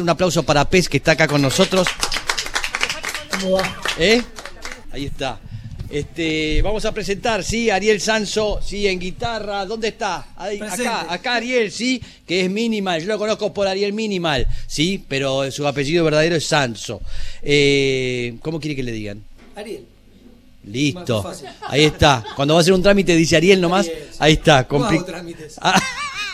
Un aplauso para Pez que está acá con nosotros. ¿Cómo va? ¿Eh? Ahí está. Este, vamos a presentar, sí, Ariel Sanso, sí, en guitarra. ¿Dónde está? Ahí, acá, acá Ariel, sí, que es Minimal. Yo lo conozco por Ariel Minimal, sí, pero su apellido verdadero es Sanso. Eh, ¿Cómo quiere que le digan? Ariel. Listo. Ahí está. Cuando va a hacer un trámite dice Ariel nomás. Ariel, sí. Ahí está. No hago trámites. Ah,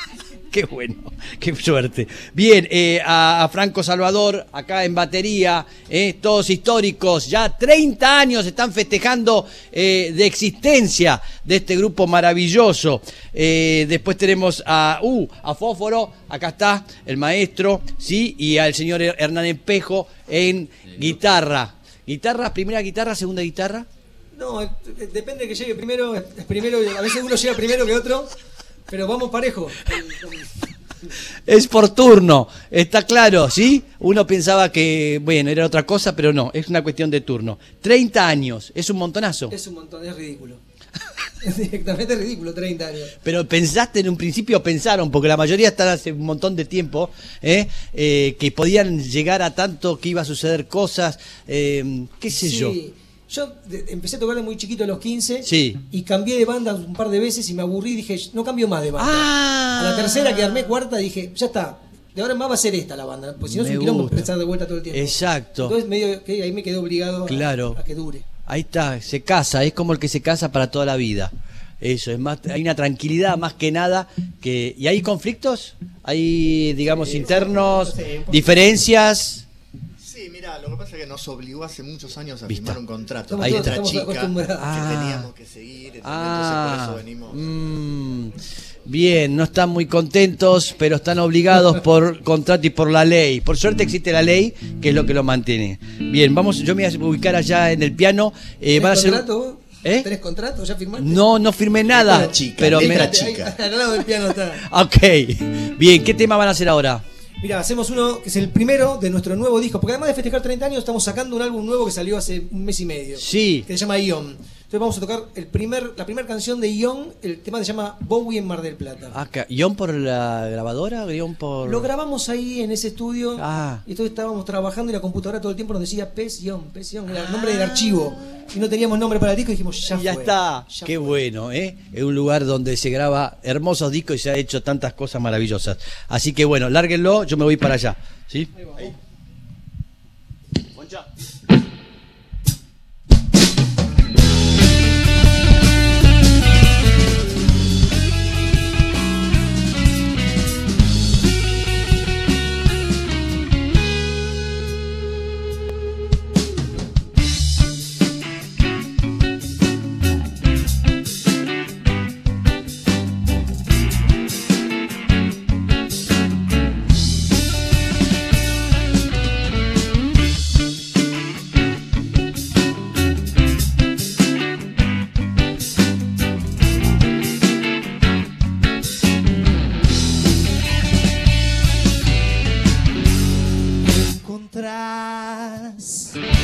qué bueno, qué suerte. Bien, eh, a, a Franco Salvador, acá en batería, eh, todos históricos, ya 30 años están festejando eh, de existencia de este grupo maravilloso. Eh, después tenemos a, uh, a Fósforo, acá está el maestro, ¿sí? Y al señor Hernán Espejo en guitarra. ¿Guitarra, primera guitarra, segunda guitarra? No, depende de que llegue primero. Primero a veces uno llega primero que otro, pero vamos parejo. Es por turno, está claro, ¿sí? Uno pensaba que, bueno, era otra cosa, pero no, es una cuestión de turno. 30 años, es un montonazo. Es un montón, es ridículo. Es directamente ridículo, 30 años. Pero pensaste en un principio, pensaron, porque la mayoría están hace un montón de tiempo, ¿eh? Eh, que podían llegar a tanto, que iba a suceder cosas, eh, qué sé Sí, yo. Yo de- empecé a tocar de muy chiquito a los 15 Sí. y cambié de banda un par de veces y me aburrí y dije, no cambio más de banda. Ah. A la tercera que armé cuarta dije, ya está, de ahora en más va a ser esta la banda, porque si no es un quilombo empezar de vuelta todo el tiempo. Exacto. Entonces medio que ahí me quedé obligado a- Claro. a, que dure. Ahí está, se casa, es como el que se casa para toda la vida. Eso, es más, hay una tranquilidad más que nada que. ¿Y hay conflictos? ¿Hay, digamos, internos? sí. ¿Diferencias? Pasa que nos obligó hace muchos años a Vista. firmar un contrato. Estamos Ahí está. chica que Ah. teníamos que seguir. Ah, entonces por eso venimos. mm, bien, no están muy contentos, pero están obligados por contrato y por la ley. Por suerte existe la ley, que es lo que lo mantiene. Bien, vamos, yo me voy a ubicar allá en el piano. Eh, ¿Tenés van a ser- contrato? ¿Eh? ¿Tenés contrato? ¿Ya firmaste? No, no firmé nada, Letra chica, pero me... letra chica. al lado del piano está. Ok, bien, ¿qué tema van a hacer ahora? Mira, hacemos uno que es el primero de nuestro nuevo disco, porque además de festejar 30 años, estamos sacando un álbum nuevo que salió hace un mes y medio. Sí. Que se llama Ion. Entonces vamos a tocar el primer, la primera canción de Ion, el tema se llama Bowie en Mar del Plata. Acá, ¿guion por la grabadora? ¿Guión por...? Lo grabamos ahí en ese estudio. Ah. Y entonces estábamos trabajando y la computadora todo el tiempo nos decía Pez Ion, Pez Ion, era el nombre del archivo. Y no teníamos nombre para el disco y dijimos, ya Y ya fue, está. ya Qué fue. bueno, ¿eh? Es un lugar donde se graba hermosos discos y se ha hecho tantas cosas maravillosas. Así que bueno, lárguenlo, yo me voy para allá. ¿Sí? Concha. Yes.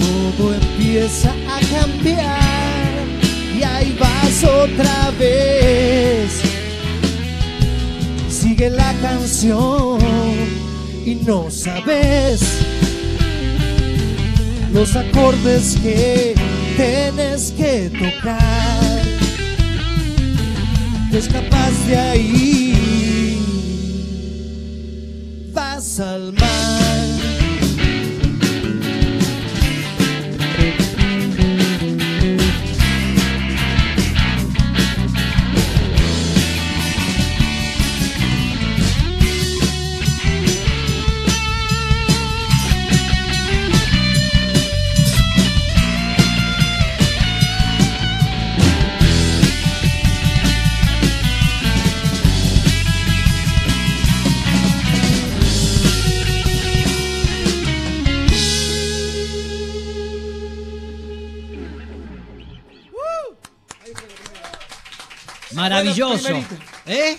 Todo empieza a cambiar y ahí vas otra vez. Sigue la canción y no sabes los acordes que tienes que tocar. Te escapas de ahí, vas al mar. Maravilloso. ¿Eh?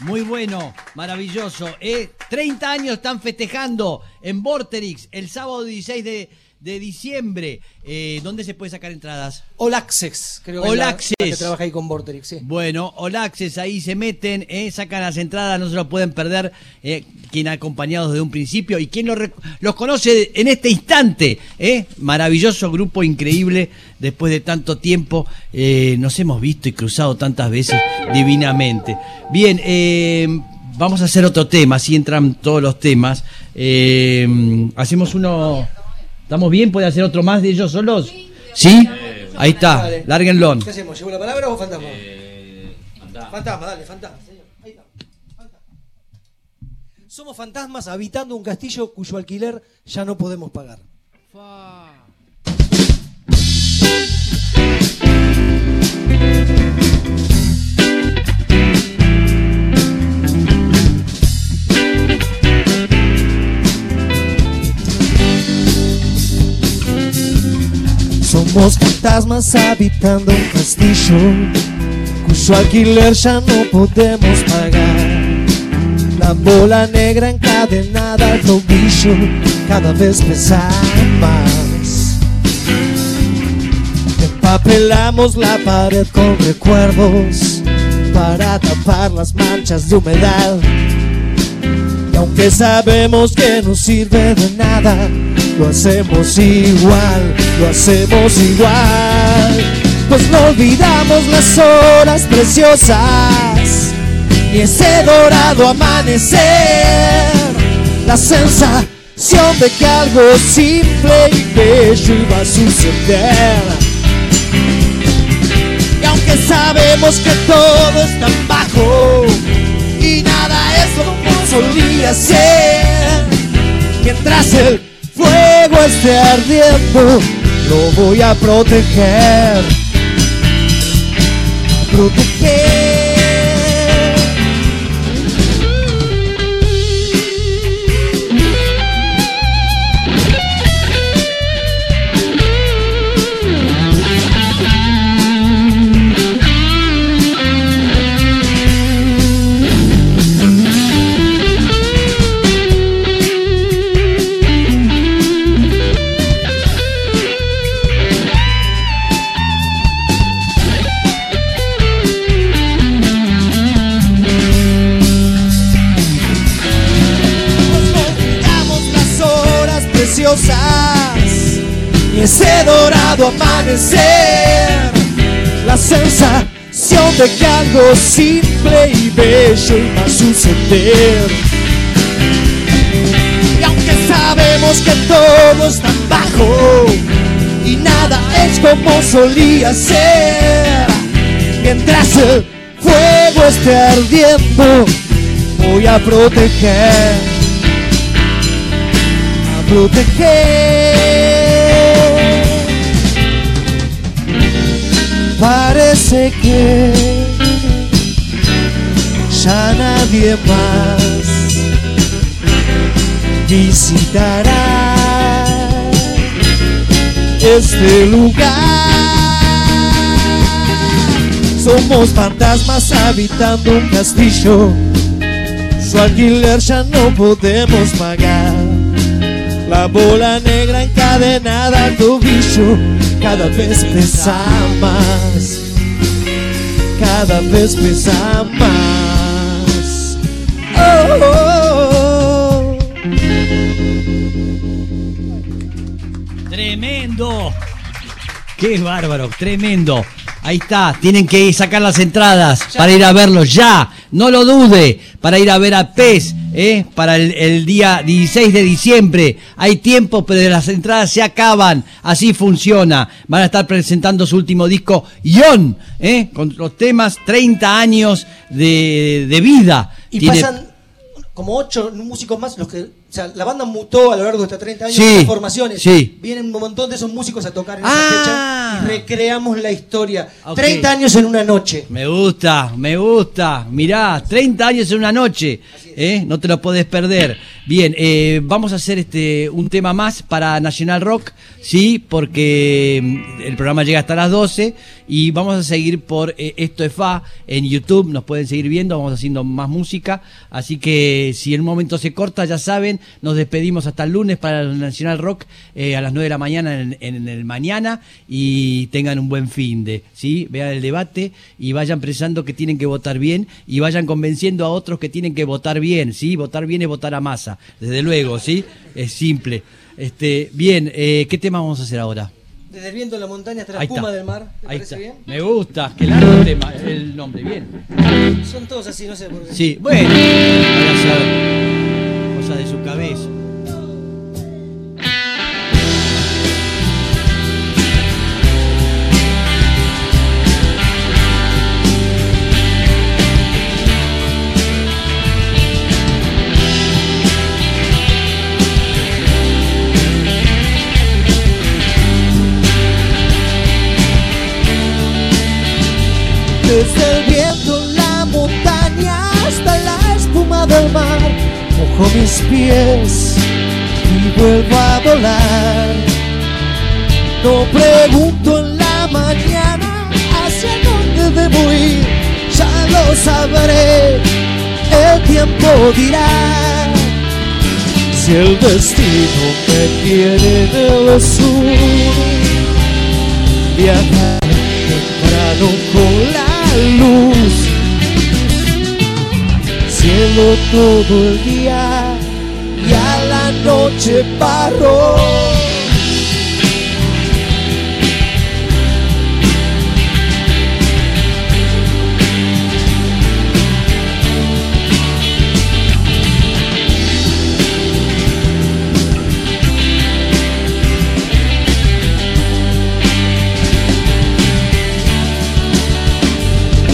Muy bueno, maravilloso. ¿eh? 30 años están festejando en Vorterix el sábado 16 de, de diciembre. Eh, ¿Dónde se puede sacar entradas? Access, creo que es la- la que trabaja ahí con Vorterix, sí. Bueno, Olaxes, ahí se meten, eh, sacan las entradas, no se lo pueden perder. Eh, quien ha acompañado desde un principio y quien lo los conoce en este instante. Eh, maravilloso grupo, increíble. Después de tanto tiempo, nos hemos visto y cruzado tantas veces divinamente. Bien, eh, vamos a hacer otro tema, así entran todos los temas. Eh, hacemos uno. ¿Estamos bien? ¿Puede hacer otro más de ellos solos? ¿Sí? Ahí está, Dale. lárguenlo. ¿Qué hacemos? ¿Llevo la palabra o fantasma? fantasma, dale, fantasma. señor. Ahí está. Fantasma. Somos fantasmas habitando un castillo cuyo alquiler ya no podemos pagar. Fantasmas habitando un castillo cuyo alquiler ya no podemos pagar. La bola negra encadenada al tobillo cada vez pesa más. Empapelamos la pared con recuerdos para tapar las manchas de humedad. Y aunque sabemos que no sirve de nada, lo hacemos igual, lo hacemos igual. Pues no olvidamos las horas preciosas, ni ese dorado amanecer, la sensación de que algo simple y bello iba a suceder. Y aunque sabemos que todo está en bajo y nada es como solía ser, mientras el fuego esté ardiendo, lo voy a proteger. Proteger. Y ese dorado amanecer, la sensación de que algo simple y bello iba a suceder. Y aunque sabemos que todo está bajo y nada es como solía ser, mientras el fuego esté ardiendo, voy a proteger, proteger. Parece que ya nadie más visitará este lugar. Somos fantasmas habitando un castillo. Su alquiler ya no podemos pagar. La bola negra encadenada al tobillo cada vez pesa más. cada vez pesa más. Oh, oh, oh. Tremendo. Qué bárbaro, tremendo. Ahí está, tienen que sacar las entradas para ir a verlo ya, no lo dude, para ir a ver a PES, ¿eh? para el, el día 16 de diciembre. Hay tiempo, pero las entradas se acaban, así funciona. Van a estar presentando su último disco, Ion, ¿eh? con los temas 30 años de, de vida. Y Tiene- pasan como ocho músicos más, los que, o sea, la banda mutó a lo largo de estos 30 años Sí, de formaciones. sí. Vienen un montón de esos músicos a tocar en Ah. esa fecha y recreamos la historia. Ok. 30 años en una noche. Me gusta, me gusta. Mirá, 30 años en una noche. ¿eh? No te lo podés perder. Bien, eh, vamos a hacer este un tema más para National Rock, sí, porque mm, el programa llega hasta las 12 y vamos a seguir por eh, Esto es Fa en YouTube. Nos pueden seguir viendo, vamos haciendo más música. Así que si en un momento se corta, ya saben, nos despedimos hasta el lunes para el National Rock eh, a las 9 de la mañana en, en el mañana y tengan un buen fin de, ¿sí? Vean el debate y vayan pensando que tienen que votar bien y vayan convenciendo a otros que tienen que votar bien, ¿sí? Votar bien es votar a masa, desde luego, ¿sí? Es simple. Este, bien, eh, ¿qué tema vamos a hacer ahora? Desde el viento en la montaña hasta la espuma del mar. ¿Te Ahí parece está. bien? Me gusta, qué largo tema, el nombre, bien. Son todos así, no sé por qué. Sí, bueno, de su cabeza. Desde el viento en la montaña hasta la espuma del mar, mojo mis pies y vuelvo a volar. No pregunto en la mañana hacia dónde debo ir, ya lo sabré, el tiempo dirá. Si el destino me quiere en el sur, viajar temprano con la luz. Cielo todo el día y a la noche barro.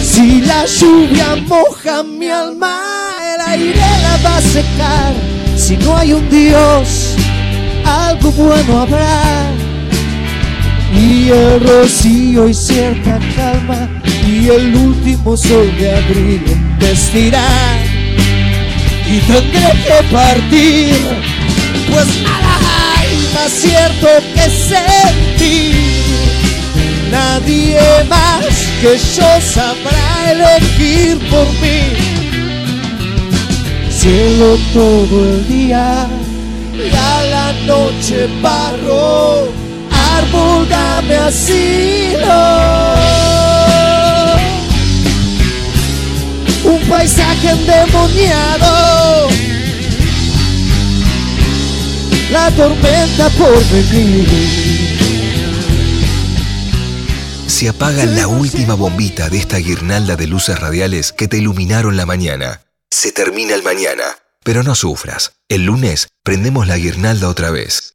Si la lluvia moja mi alma, aire la va a secar. Si no hay un Dios, algo bueno habrá. Y el rocío y cierta calma, y el último sol de abril vestirá. Y tendré que partir, pues nada hay más cierto que sentir. Nadie más que yo sabrá elegir por mí. Cielo todo el día y a la noche barro, árbol dame asilo. Un paisaje endemoniado, la tormenta por venir. Se apaga la última bombita de esta guirnalda de luces radiales que te iluminaron la mañana. Termina el mañana, pero no sufras. El lunes prendemos la guirnalda otra vez.